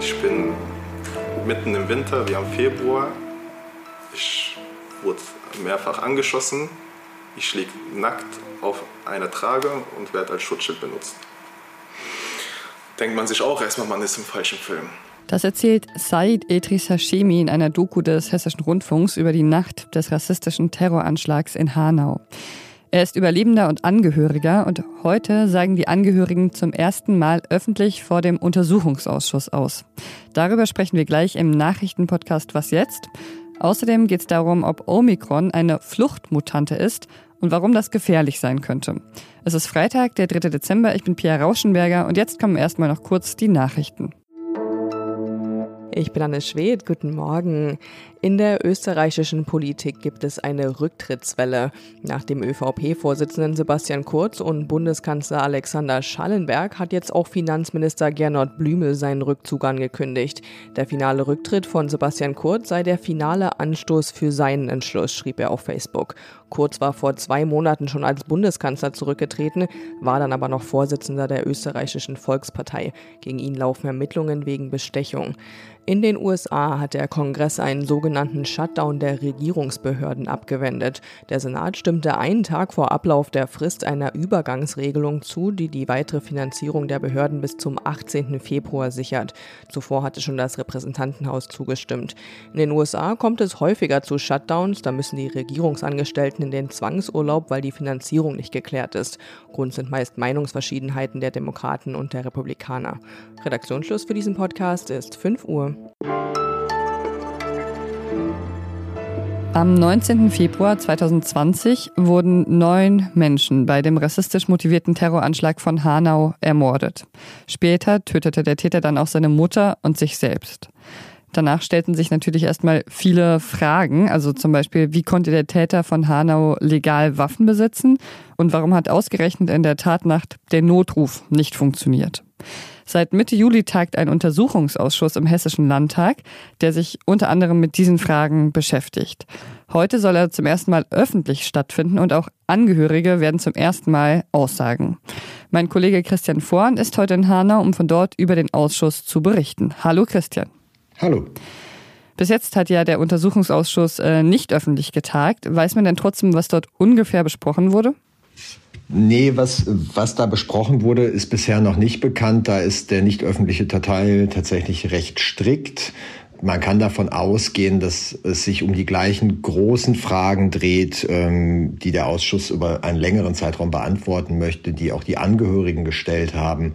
Ich bin mitten im Winter, wir haben Februar. Ich wurde mehrfach angeschossen. Ich liege nackt auf einer Trage und werde als Schutzschild benutzt. Denkt man sich auch erstmal, man ist im falschen Film. Das erzählt Said Edris Hashemi in einer Doku des Hessischen Rundfunks über die Nacht des rassistischen Terroranschlags in Hanau. Er ist Überlebender und Angehöriger und heute sagen die Angehörigen zum ersten Mal öffentlich vor dem Untersuchungsausschuss aus. Darüber sprechen wir gleich im Nachrichtenpodcast Was jetzt? Außerdem geht es darum, ob Omikron eine Fluchtmutante ist und warum das gefährlich sein könnte. Es ist Freitag, der 3. Dezember. Ich bin Pia Rauschenberger und jetzt kommen erstmal noch kurz die Nachrichten. Ich bin Anne Schwed, guten Morgen. In der österreichischen Politik gibt es eine Rücktrittswelle. Nach dem ÖVP-Vorsitzenden Sebastian Kurz und Bundeskanzler Alexander Schallenberg hat jetzt auch Finanzminister Gernot Blümel seinen Rückzug angekündigt. Der finale Rücktritt von Sebastian Kurz sei der finale Anstoß für seinen Entschluss, schrieb er auf Facebook. Kurz war vor zwei Monaten schon als Bundeskanzler zurückgetreten, war dann aber noch Vorsitzender der österreichischen Volkspartei. Gegen ihn laufen Ermittlungen wegen Bestechung. In den USA hat der Kongress einen sogenannten Shutdown der Regierungsbehörden abgewendet. Der Senat stimmte einen Tag vor Ablauf der Frist einer Übergangsregelung zu, die die weitere Finanzierung der Behörden bis zum 18. Februar sichert. Zuvor hatte schon das Repräsentantenhaus zugestimmt. In den USA kommt es häufiger zu Shutdowns, da müssen die Regierungsangestellten in den Zwangsurlaub, weil die Finanzierung nicht geklärt ist. Grund sind meist Meinungsverschiedenheiten der Demokraten und der Republikaner. Redaktionsschluss für diesen Podcast ist 5 Uhr. Am 19. Februar 2020 wurden neun Menschen bei dem rassistisch motivierten Terroranschlag von Hanau ermordet. Später tötete der Täter dann auch seine Mutter und sich selbst. Danach stellten sich natürlich erstmal viele Fragen, also zum Beispiel, wie konnte der Täter von Hanau legal Waffen besitzen und warum hat ausgerechnet in der Tatnacht der Notruf nicht funktioniert. Seit Mitte Juli tagt ein Untersuchungsausschuss im Hessischen Landtag, der sich unter anderem mit diesen Fragen beschäftigt. Heute soll er zum ersten Mal öffentlich stattfinden und auch Angehörige werden zum ersten Mal aussagen. Mein Kollege Christian Vorn ist heute in Hanau, um von dort über den Ausschuss zu berichten. Hallo Christian. Hallo. Bis jetzt hat ja der Untersuchungsausschuss äh, nicht öffentlich getagt. Weiß man denn trotzdem, was dort ungefähr besprochen wurde? Nee, was, was da besprochen wurde, ist bisher noch nicht bekannt. Da ist der nicht öffentliche Teil tatsächlich recht strikt. Man kann davon ausgehen, dass es sich um die gleichen großen Fragen dreht, ähm, die der Ausschuss über einen längeren Zeitraum beantworten möchte, die auch die Angehörigen gestellt haben.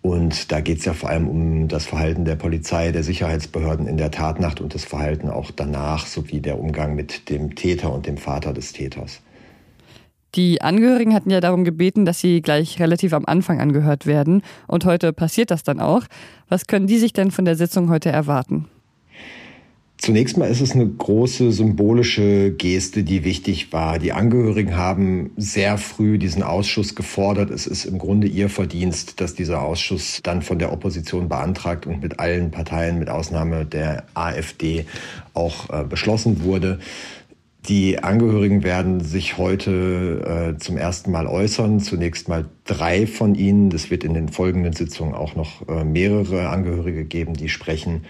Und da geht es ja vor allem um das Verhalten der Polizei, der Sicherheitsbehörden in der Tatnacht und das Verhalten auch danach sowie der Umgang mit dem Täter und dem Vater des Täters. Die Angehörigen hatten ja darum gebeten, dass sie gleich relativ am Anfang angehört werden. Und heute passiert das dann auch. Was können die sich denn von der Sitzung heute erwarten? Zunächst mal ist es eine große symbolische Geste, die wichtig war. Die Angehörigen haben sehr früh diesen Ausschuss gefordert. Es ist im Grunde ihr Verdienst, dass dieser Ausschuss dann von der Opposition beantragt und mit allen Parteien, mit Ausnahme der AfD, auch äh, beschlossen wurde. Die Angehörigen werden sich heute äh, zum ersten Mal äußern. Zunächst mal drei von ihnen. Es wird in den folgenden Sitzungen auch noch äh, mehrere Angehörige geben, die sprechen.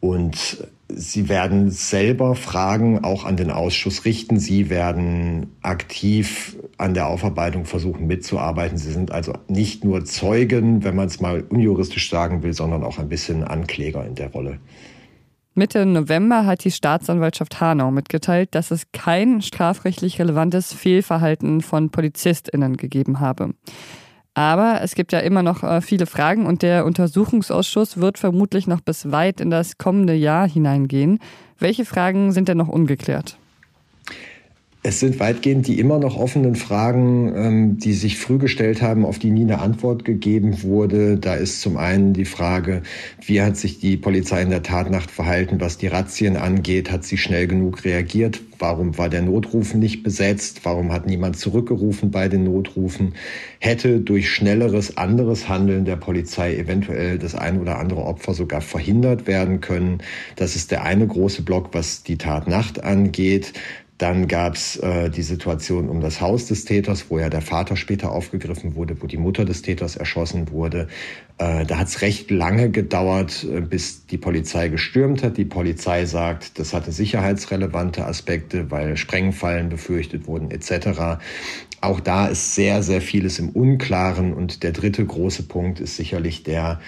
Und sie werden selber Fragen auch an den Ausschuss richten. Sie werden aktiv an der Aufarbeitung versuchen mitzuarbeiten. Sie sind also nicht nur Zeugen, wenn man es mal unjuristisch sagen will, sondern auch ein bisschen Ankläger in der Rolle. Mitte November hat die Staatsanwaltschaft Hanau mitgeteilt, dass es kein strafrechtlich relevantes Fehlverhalten von PolizistInnen gegeben habe. Aber es gibt ja immer noch äh, viele Fragen und der Untersuchungsausschuss wird vermutlich noch bis weit in das kommende Jahr hineingehen. Welche Fragen sind denn noch ungeklärt? Es sind weitgehend die immer noch offenen Fragen, ähm, die sich früh gestellt haben, auf die nie eine Antwort gegeben wurde. Da ist zum einen die Frage, wie hat sich die Polizei in der Tatnacht verhalten, was die Razzien angeht? Hat sie schnell genug reagiert? Warum war der Notruf nicht besetzt? Warum hat niemand zurückgerufen bei den Notrufen? Hätte durch schnelleres anderes Handeln der Polizei eventuell das ein oder andere Opfer sogar verhindert werden können? Das ist der eine große Block, was die Tatnacht angeht. Dann gab es äh, die Situation um das Haus des Täters, wo ja der Vater später aufgegriffen wurde, wo die Mutter des Täters erschossen wurde. Äh, da hat es recht lange gedauert, äh, bis die Polizei gestürmt hat. Die Polizei sagt, das hatte sicherheitsrelevante Aspekte, weil Sprengfallen befürchtet wurden etc. Auch da ist sehr, sehr vieles im Unklaren. Und der dritte große Punkt ist sicherlich der,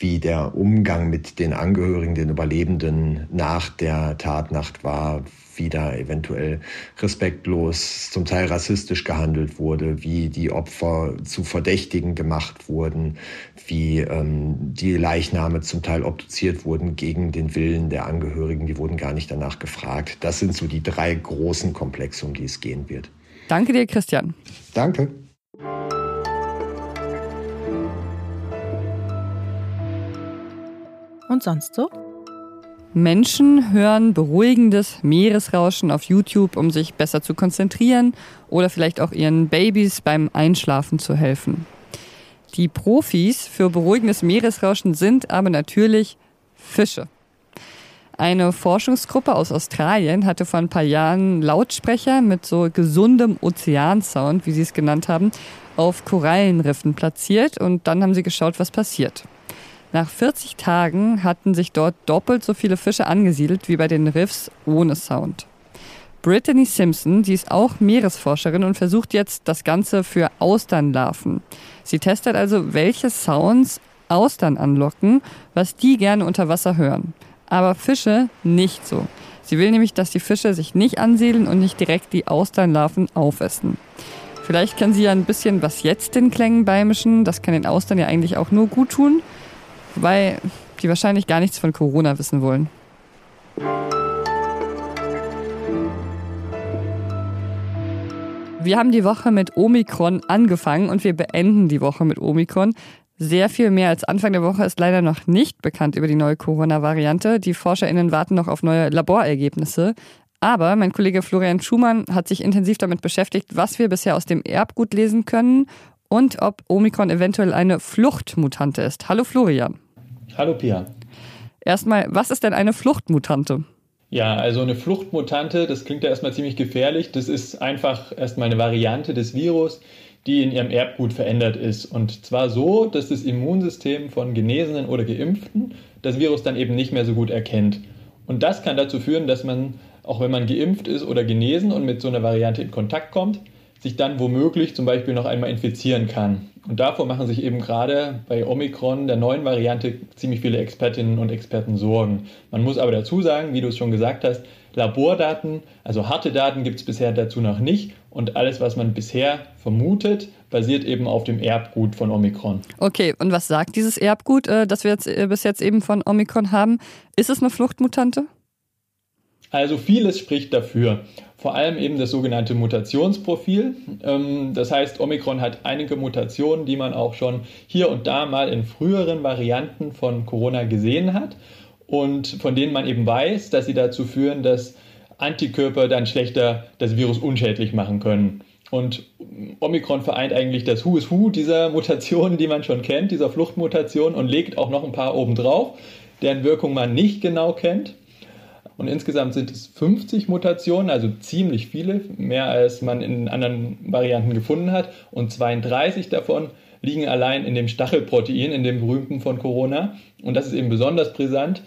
wie der Umgang mit den Angehörigen, den Überlebenden nach der Tatnacht war, wie da eventuell respektlos, zum Teil rassistisch gehandelt wurde, wie die Opfer zu Verdächtigen gemacht wurden, wie ähm, die Leichname zum Teil obduziert wurden gegen den Willen der Angehörigen, die wurden gar nicht danach gefragt. Das sind so die drei großen Komplexe, um die es gehen wird. Danke dir, Christian. Danke. Und sonst so? Menschen hören beruhigendes Meeresrauschen auf YouTube, um sich besser zu konzentrieren oder vielleicht auch ihren Babys beim Einschlafen zu helfen. Die Profis für beruhigendes Meeresrauschen sind aber natürlich Fische. Eine Forschungsgruppe aus Australien hatte vor ein paar Jahren Lautsprecher mit so gesundem Ozeansound, wie sie es genannt haben, auf Korallenriffen platziert und dann haben sie geschaut, was passiert. Nach 40 Tagen hatten sich dort doppelt so viele Fische angesiedelt wie bei den Riffs ohne Sound. Brittany Simpson, sie ist auch Meeresforscherin und versucht jetzt das Ganze für Austernlarven. Sie testet also, welche Sounds Austern anlocken, was die gerne unter Wasser hören. Aber Fische nicht so. Sie will nämlich, dass die Fische sich nicht ansiedeln und nicht direkt die Austernlarven aufessen. Vielleicht kann sie ja ein bisschen was jetzt den Klängen beimischen. Das kann den Austern ja eigentlich auch nur gut tun. Wobei die wahrscheinlich gar nichts von Corona wissen wollen. Wir haben die Woche mit Omikron angefangen und wir beenden die Woche mit Omikron. Sehr viel mehr als Anfang der Woche ist leider noch nicht bekannt über die neue Corona-Variante. Die ForscherInnen warten noch auf neue Laborergebnisse. Aber mein Kollege Florian Schumann hat sich intensiv damit beschäftigt, was wir bisher aus dem Erbgut lesen können und ob Omikron eventuell eine Fluchtmutante ist. Hallo Florian. Hallo Pia. Erstmal, was ist denn eine Fluchtmutante? Ja, also eine Fluchtmutante, das klingt ja erstmal ziemlich gefährlich. Das ist einfach erstmal eine Variante des Virus, die in ihrem Erbgut verändert ist. Und zwar so, dass das Immunsystem von Genesenen oder Geimpften das Virus dann eben nicht mehr so gut erkennt. Und das kann dazu führen, dass man, auch wenn man geimpft ist oder genesen und mit so einer Variante in Kontakt kommt, sich dann womöglich zum Beispiel noch einmal infizieren kann. Und davor machen sich eben gerade bei Omikron, der neuen Variante, ziemlich viele Expertinnen und Experten Sorgen. Man muss aber dazu sagen, wie du es schon gesagt hast, Labordaten, also harte Daten gibt es bisher dazu noch nicht. Und alles, was man bisher vermutet, basiert eben auf dem Erbgut von Omikron. Okay, und was sagt dieses Erbgut, äh, das wir jetzt äh, bis jetzt eben von Omikron haben? Ist es eine Fluchtmutante? Also vieles spricht dafür. Vor allem eben das sogenannte Mutationsprofil. Ähm, das heißt, Omikron hat einige Mutationen, die man auch schon hier und da mal in früheren Varianten von Corona gesehen hat und von denen man eben weiß, dass sie dazu führen, dass Antikörper dann schlechter das Virus unschädlich machen können. Und Omikron vereint eigentlich das Who is Who dieser Mutationen, die man schon kennt, dieser Fluchtmutation und legt auch noch ein paar obendrauf, deren Wirkung man nicht genau kennt. Und insgesamt sind es 50 Mutationen, also ziemlich viele, mehr als man in anderen Varianten gefunden hat. Und 32 davon liegen allein in dem Stachelprotein, in dem berühmten von Corona. Und das ist eben besonders brisant,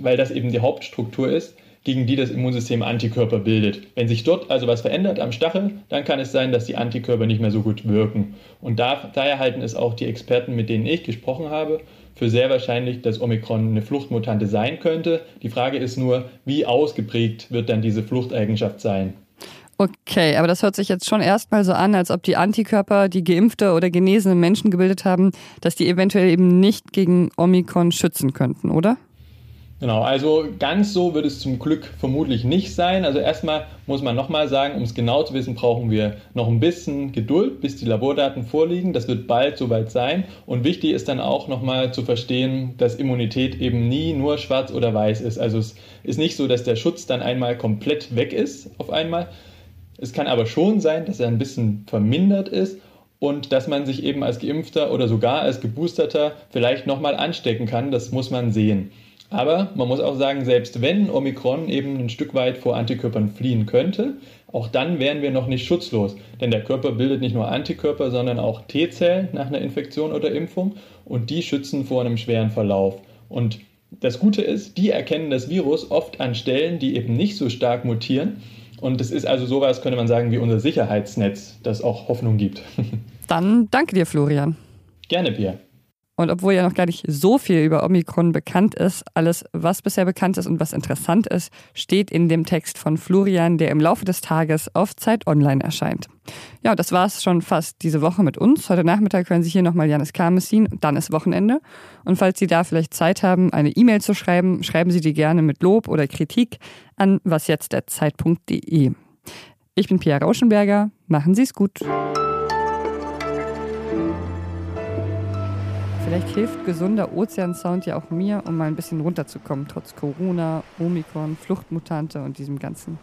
weil das eben die Hauptstruktur ist, gegen die das Immunsystem Antikörper bildet. Wenn sich dort also was verändert am Stachel, dann kann es sein, dass die Antikörper nicht mehr so gut wirken. Und da, daher halten es auch die Experten, mit denen ich gesprochen habe, für sehr wahrscheinlich, dass Omikron eine Fluchtmutante sein könnte. Die Frage ist nur, wie ausgeprägt wird dann diese Fluchteigenschaft sein? Okay, aber das hört sich jetzt schon erstmal so an, als ob die Antikörper, die geimpfte oder genesene Menschen gebildet haben, dass die eventuell eben nicht gegen Omikron schützen könnten, oder? Genau, also ganz so wird es zum Glück vermutlich nicht sein. Also erstmal muss man nochmal sagen, um es genau zu wissen, brauchen wir noch ein bisschen Geduld, bis die Labordaten vorliegen. Das wird bald soweit sein. Und wichtig ist dann auch nochmal zu verstehen, dass Immunität eben nie nur schwarz oder weiß ist. Also es ist nicht so, dass der Schutz dann einmal komplett weg ist auf einmal. Es kann aber schon sein, dass er ein bisschen vermindert ist und dass man sich eben als Geimpfter oder sogar als Geboosterter vielleicht nochmal anstecken kann. Das muss man sehen. Aber man muss auch sagen, selbst wenn Omikron eben ein Stück weit vor Antikörpern fliehen könnte, auch dann wären wir noch nicht schutzlos. Denn der Körper bildet nicht nur Antikörper, sondern auch T-Zellen nach einer Infektion oder Impfung und die schützen vor einem schweren Verlauf. Und das Gute ist, die erkennen das Virus oft an Stellen, die eben nicht so stark mutieren. Und es ist also sowas, könnte man sagen, wie unser Sicherheitsnetz, das auch Hoffnung gibt. Dann danke dir, Florian. Gerne, Pia. Und obwohl ja noch gar nicht so viel über Omikron bekannt ist, alles, was bisher bekannt ist und was interessant ist, steht in dem Text von Florian, der im Laufe des Tages auf Zeit Online erscheint. Ja, das war es schon fast diese Woche mit uns. Heute Nachmittag hören Sie hier nochmal Janis Karmesin dann ist Wochenende. Und falls Sie da vielleicht Zeit haben, eine E-Mail zu schreiben, schreiben Sie die gerne mit Lob oder Kritik an wasjetztderzeit.de. Ich bin Pia Rauschenberger. Machen Sie es gut. Vielleicht hilft gesunder Ozeansound ja auch mir, um mal ein bisschen runterzukommen, trotz Corona, Omikron, Fluchtmutante und diesem Ganzen.